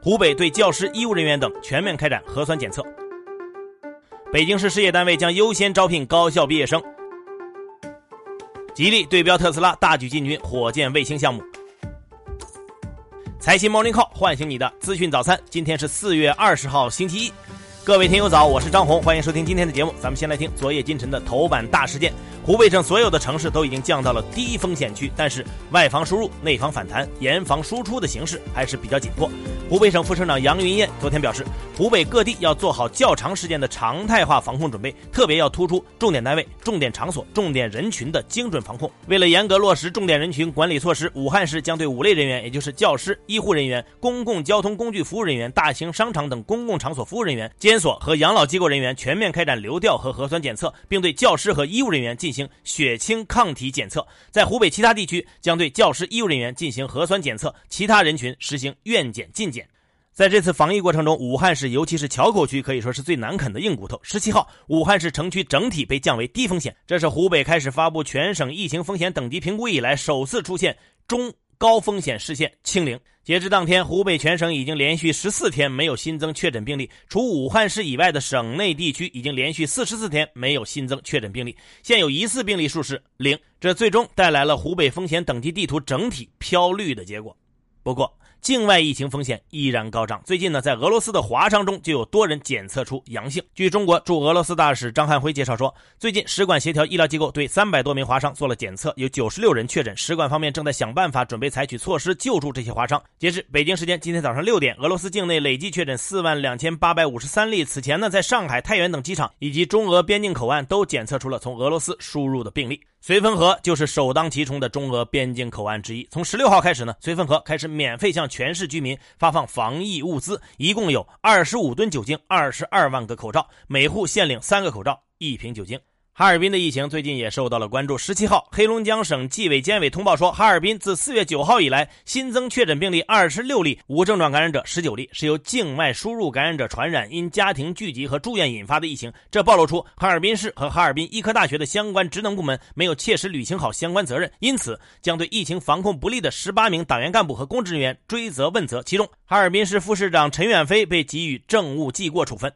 湖北对教师、医务人员等全面开展核酸检测。北京市事业单位将优先招聘高校毕业生。吉利对标特斯拉，大举进军火箭卫星项目。财新 Morning Call 唤醒你的资讯早餐。今天是四月二十号，星期一。各位听友早，我是张红，欢迎收听今天的节目。咱们先来听昨夜今晨的头版大事件。湖北省所有的城市都已经降到了低风险区，但是外防输入、内防反弹、严防输出的形势还是比较紧迫。湖北省副省长杨云燕昨天表示，湖北各地要做好较长时间的常态化防控准备，特别要突出重点单位、重点场所、重点人群的精准防控。为了严格落实重点人群管理措施，武汉市将对五类人员，也就是教师、医护人员、公共交通工具服务人员、大型商场等公共场所服务人员、监所和养老机构人员全面开展流调和核酸检测，并对教师和医务人员进行血清抗体检测，在湖北其他地区将对教师、医务人员进行核酸检测，其他人群实行愿检尽检。在这次防疫过程中，武汉市尤其是硚口区可以说是最难啃的硬骨头。十七号，武汉市城区整体被降为低风险，这是湖北开始发布全省疫情风险等级评估以来首次出现中。高风险市县清零。截至当天，湖北全省已经连续十四天没有新增确诊病例，除武汉市以外的省内地区已经连续四十四天没有新增确诊病例，现有疑似病例数是零。这最终带来了湖北风险等级地图整体飘绿的结果。不过，境外疫情风险依然高涨。最近呢，在俄罗斯的华商中就有多人检测出阳性。据中国驻俄罗斯大使张汉辉介绍说，最近使馆协调医疗机构对三百多名华商做了检测，有九十六人确诊。使馆方面正在想办法，准备采取措施救助这些华商。截至北京时间今天早上六点，俄罗斯境内累计确诊四万两千八百五十三例。此前呢，在上海、太原等机场以及中俄边境口岸都检测出了从俄罗斯输入的病例。绥芬河就是首当其冲的中俄边境口岸之一。从十六号开始呢，绥芬河开始免费向全市居民发放防疫物资，一共有二十五吨酒精、二十二万个口罩，每户限领三个口罩、一瓶酒精。哈尔滨的疫情最近也受到了关注。十七号，黑龙江省纪委监委通报说，哈尔滨自四月九号以来新增确诊病例二十六例，无症状感染者十九例，是由境外输入感染者传染，因家庭聚集和住院引发的疫情。这暴露出哈尔滨市和哈尔滨医科大学的相关职能部门没有切实履行好相关责任，因此将对疫情防控不力的十八名党员干部和公职人员追责问责。其中，哈尔滨市副市长陈远飞被给予政务记过处分。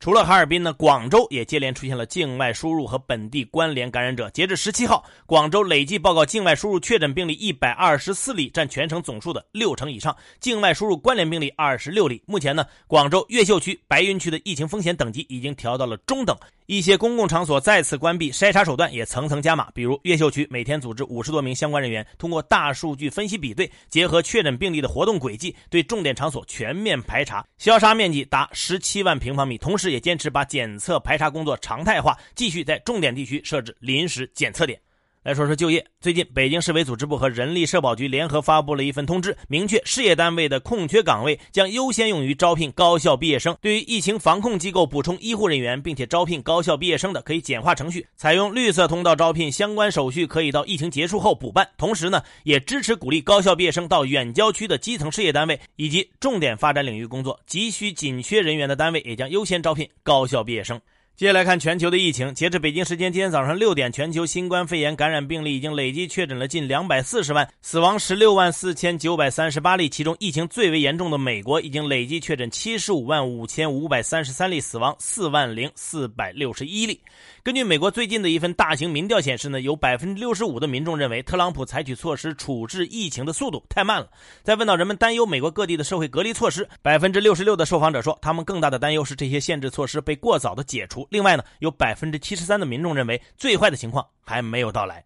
除了哈尔滨呢，广州也接连出现了境外输入和本地关联感染者。截至十七号，广州累计报告境外输入确诊病例一百二十四例，占全城总数的六成以上；境外输入关联病例二十六例。目前呢，广州越秀区、白云区的疫情风险等级已经调到了中等。一些公共场所再次关闭，筛查手段也层层加码。比如越秀区每天组织五十多名相关人员，通过大数据分析比对，结合确诊病例的活动轨迹，对重点场所全面排查，消杀面积达十七万平方米。同时，也坚持把检测排查工作常态化，继续在重点地区设置临时检测点。来说说就业。最近，北京市委组织部和人力社保局联合发布了一份通知，明确事业单位的空缺岗位将优先用于招聘高校毕业生。对于疫情防控机构补充医护人员并且招聘高校毕业生的，可以简化程序，采用绿色通道招聘，相关手续可以到疫情结束后补办。同时呢，也支持鼓励高校毕业生到远郊区的基层事业单位以及重点发展领域工作，急需紧缺人员的单位也将优先招聘高校毕业生。接下来看全球的疫情。截至北京时间今天早上六点，全球新冠肺炎感染病例已经累计确诊了近两百四十万，死亡十六万四千九百三十八例。其中疫情最为严重的美国已经累计确诊七十五万五千五百三十三例，死亡四万零四百六十一例。根据美国最近的一份大型民调显示呢，有百分之六十五的民众认为特朗普采取措施处置疫情的速度太慢了。在问到人们担忧美国各地的社会隔离措施，百分之六十六的受访者说，他们更大的担忧是这些限制措施被过早的解除。另外呢，有百分之七十三的民众认为最坏的情况还没有到来。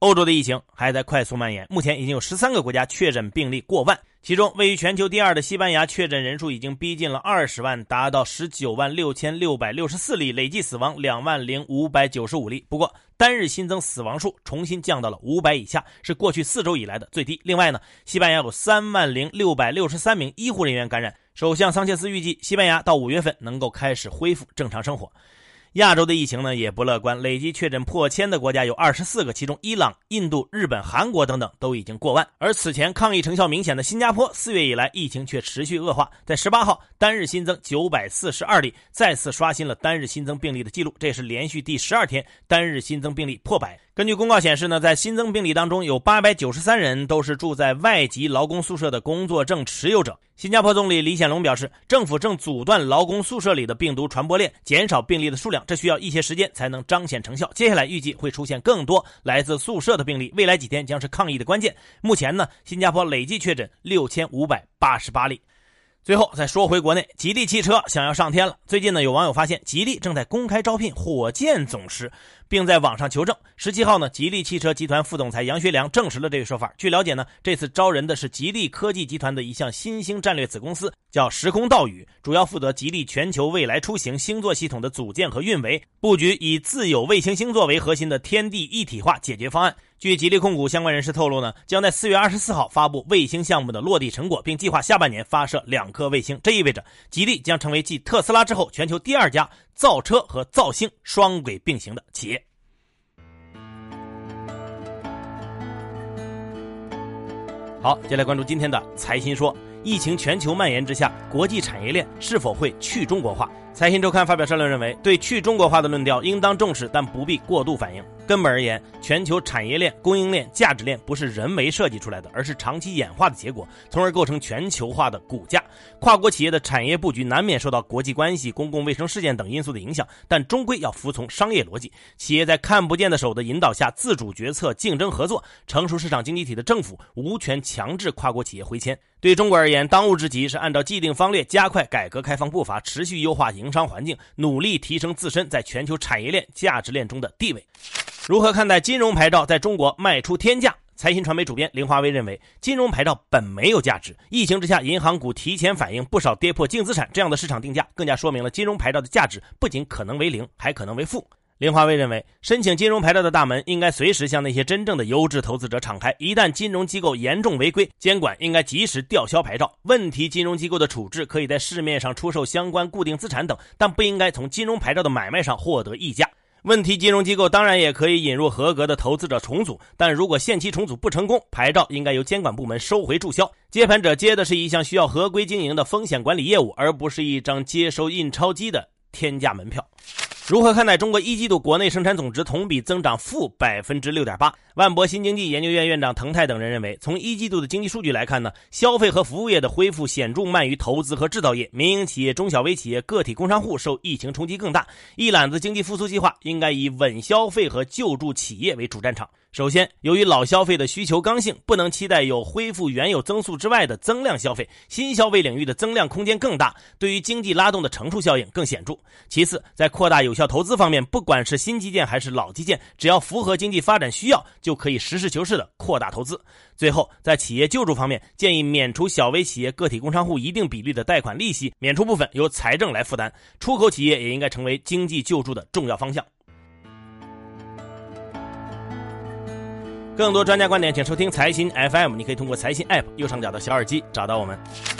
欧洲的疫情还在快速蔓延，目前已经有十三个国家确诊病例过万，其中位于全球第二的西班牙确诊人数已经逼近了二十万，达到十九万六千六百六十四例，累计死亡两万零五百九十五例。不过，单日新增死亡数重新降到了五百以下，是过去四周以来的最低。另外呢，西班牙有三万零六百六十三名医护人员感染。首相桑切斯预计，西班牙到五月份能够开始恢复正常生活。亚洲的疫情呢也不乐观，累计确诊破千的国家有二十四个，其中伊朗、印度、日本、韩国等等都已经过万。而此前抗疫成效明显的新加坡，四月以来疫情却持续恶化，在十八号单日新增九百四十二例，再次刷新了单日新增病例的记录，这是连续第十二天单日新增病例破百。根据公告显示呢，在新增病例当中有八百九十三人都是住在外籍劳工宿舍的工作证持有者。新加坡总理李显龙表示，政府正阻断劳工宿舍里的病毒传播链，减少病例的数量，这需要一些时间才能彰显成效。接下来预计会出现更多来自宿舍的病例，未来几天将是抗疫的关键。目前呢，新加坡累计确诊六千五百八十八例。最后再说回国内，吉利汽车想要上天了。最近呢，有网友发现吉利正在公开招聘火箭总师，并在网上求证。十七号呢，吉利汽车集团副总裁杨学良证实了这个说法。据了解呢，这次招人的是吉利科技集团的一项新兴战略子公司，叫时空道宇，主要负责吉利全球未来出行星座系统的组建和运维布局，以自有卫星星座为核心的天地一体化解决方案。据吉利控股相关人士透露呢，将在四月二十四号发布卫星项目的落地成果，并计划下半年发射两颗卫星。这意味着吉利将成为继特斯拉之后全球第二家造车和造星双轨并行的企业。好，接下来关注今天的财新说：疫情全球蔓延之下，国际产业链是否会去中国化？财新周刊发表社论认为，对去中国化的论调应当重视，但不必过度反应。根本而言，全球产业链、供应链、价值链不是人为设计出来的，而是长期演化的结果，从而构成全球化的骨架。跨国企业的产业布局难免受到国际关系、公共卫生事件等因素的影响，但终归要服从商业逻辑。企业在看不见的手的引导下，自主决策、竞争合作。成熟市场经济体的政府无权强制跨国企业回迁。对中国而言，当务之急是按照既定方略，加快改革开放步伐，持续优化营商环境，努力提升自身在全球产业链、价值链中的地位。如何看待金融牌照在中国卖出天价？财新传媒主编林华威认为，金融牌照本没有价值，疫情之下，银行股提前反应，不少跌破净资产，这样的市场定价，更加说明了金融牌照的价值不仅可能为零，还可能为负。林华威认为，申请金融牌照的大门应该随时向那些真正的优质投资者敞开。一旦金融机构严重违规，监管应该及时吊销牌照。问题金融机构的处置可以在市面上出售相关固定资产等，但不应该从金融牌照的买卖上获得溢价。问题金融机构当然也可以引入合格的投资者重组，但如果限期重组不成功，牌照应该由监管部门收回注销。接盘者接的是一项需要合规经营的风险管理业务，而不是一张接收印钞机的天价门票。如何看待中国一季度国内生产总值同比增长负百分之六点八？万博新经济研究院院长滕泰等人认为，从一季度的经济数据来看呢，消费和服务业的恢复显著慢于投资和制造业，民营企业、中小微企业、个体工商户受疫情冲击更大。一揽子经济复苏计划应该以稳消费和救助企业为主战场。首先，由于老消费的需求刚性，不能期待有恢复原有增速之外的增量消费，新消费领域的增量空间更大，对于经济拉动的乘数效应更显著。其次，在扩大有效投资方面，不管是新基建还是老基建，只要符合经济发展需要，就可以实事求是的扩大投资。最后，在企业救助方面，建议免除小微企业、个体工商户一定比例的贷款利息，免除部分由财政来负担。出口企业也应该成为经济救助的重要方向。更多专家观点，请收听财新 FM。你可以通过财新 App 右上角的小耳机找到我们。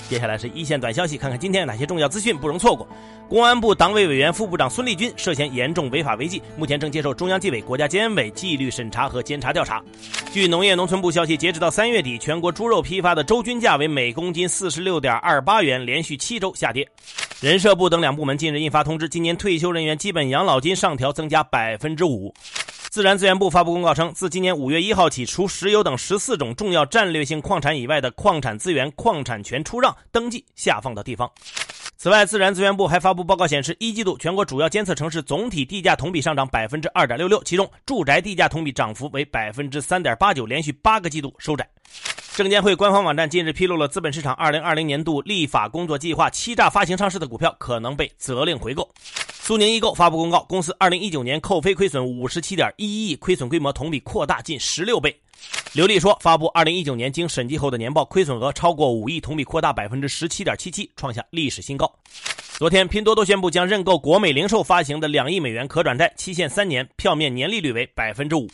接下来是一线短消息，看看今天有哪些重要资讯不容错过。公安部党委委员、副部长孙立军涉嫌严重违法违纪，目前正接受中央纪委国家监委纪律审查和监察调查。据农业农村部消息，截止到三月底，全国猪肉批发的周均价为每公斤四十六点二八元，连续七周下跌。人社部等两部门近日印发通知，今年退休人员基本养老金上调增加百分之五。自然资源部发布公告称，自今年五月一号起，除石油等十四种重要战略性矿产以外的矿产资源矿产权出让登记下放到地方。此外，自然资源部还发布报告显示，一季度全国主要监测城市总体地价同比上涨百分之二点六六，其中住宅地价同比涨幅为百分之三点八九，连续八个季度收窄。证监会官方网站近日披露了资本市场二零二零年度立法工作计划，欺诈发行上市的股票可能被责令回购。苏宁易购发布公告，公司二零一九年扣非亏损五十七点一亿，亏损规模同比扩大近十六倍。刘丽说，发布二零一九年经审计后的年报，亏损额超过五亿，同比扩大百分之十七点七七，创下历史新高。昨天，拼多多宣布将认购国美零售发行的两亿美元可转债，期限三年，票面年利率为百分之五。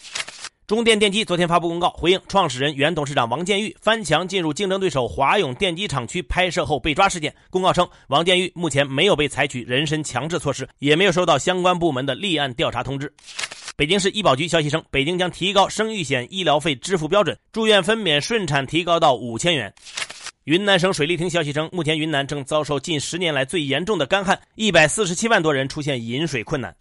中电电机昨天发布公告，回应创始人、原董事长王建玉翻墙进入竞争对手华永电机厂区拍摄后被抓事件。公告称，王建玉目前没有被采取人身强制措施，也没有收到相关部门的立案调查通知。北京市医保局消息称，北京将提高生育险医疗费支付标准，住院分娩顺产提高到五千元。云南省水利厅消息称，目前云南正遭受近十年来最严重的干旱，一百四十七万多人出现饮水困难。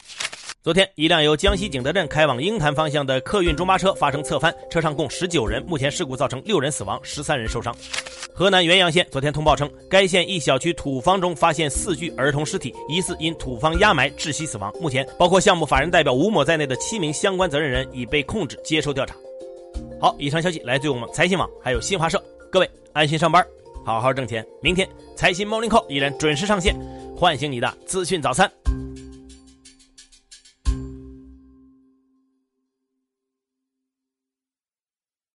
昨天，一辆由江西景德镇开往鹰潭方向的客运中巴车发生侧翻，车上共十九人，目前事故造成六人死亡，十三人受伤。河南原阳县昨天通报称，该县一小区土方中发现四具儿童尸体，疑似因土方压埋窒息死亡。目前，包括项目法人代表吴某在内的七名相关责任人已被控制接受调查。好，以上消息来自于我们财新网，还有新华社。各位安心上班，好好挣钱。明天财新 Morning Call 依然准时上线，唤醒你的资讯早餐。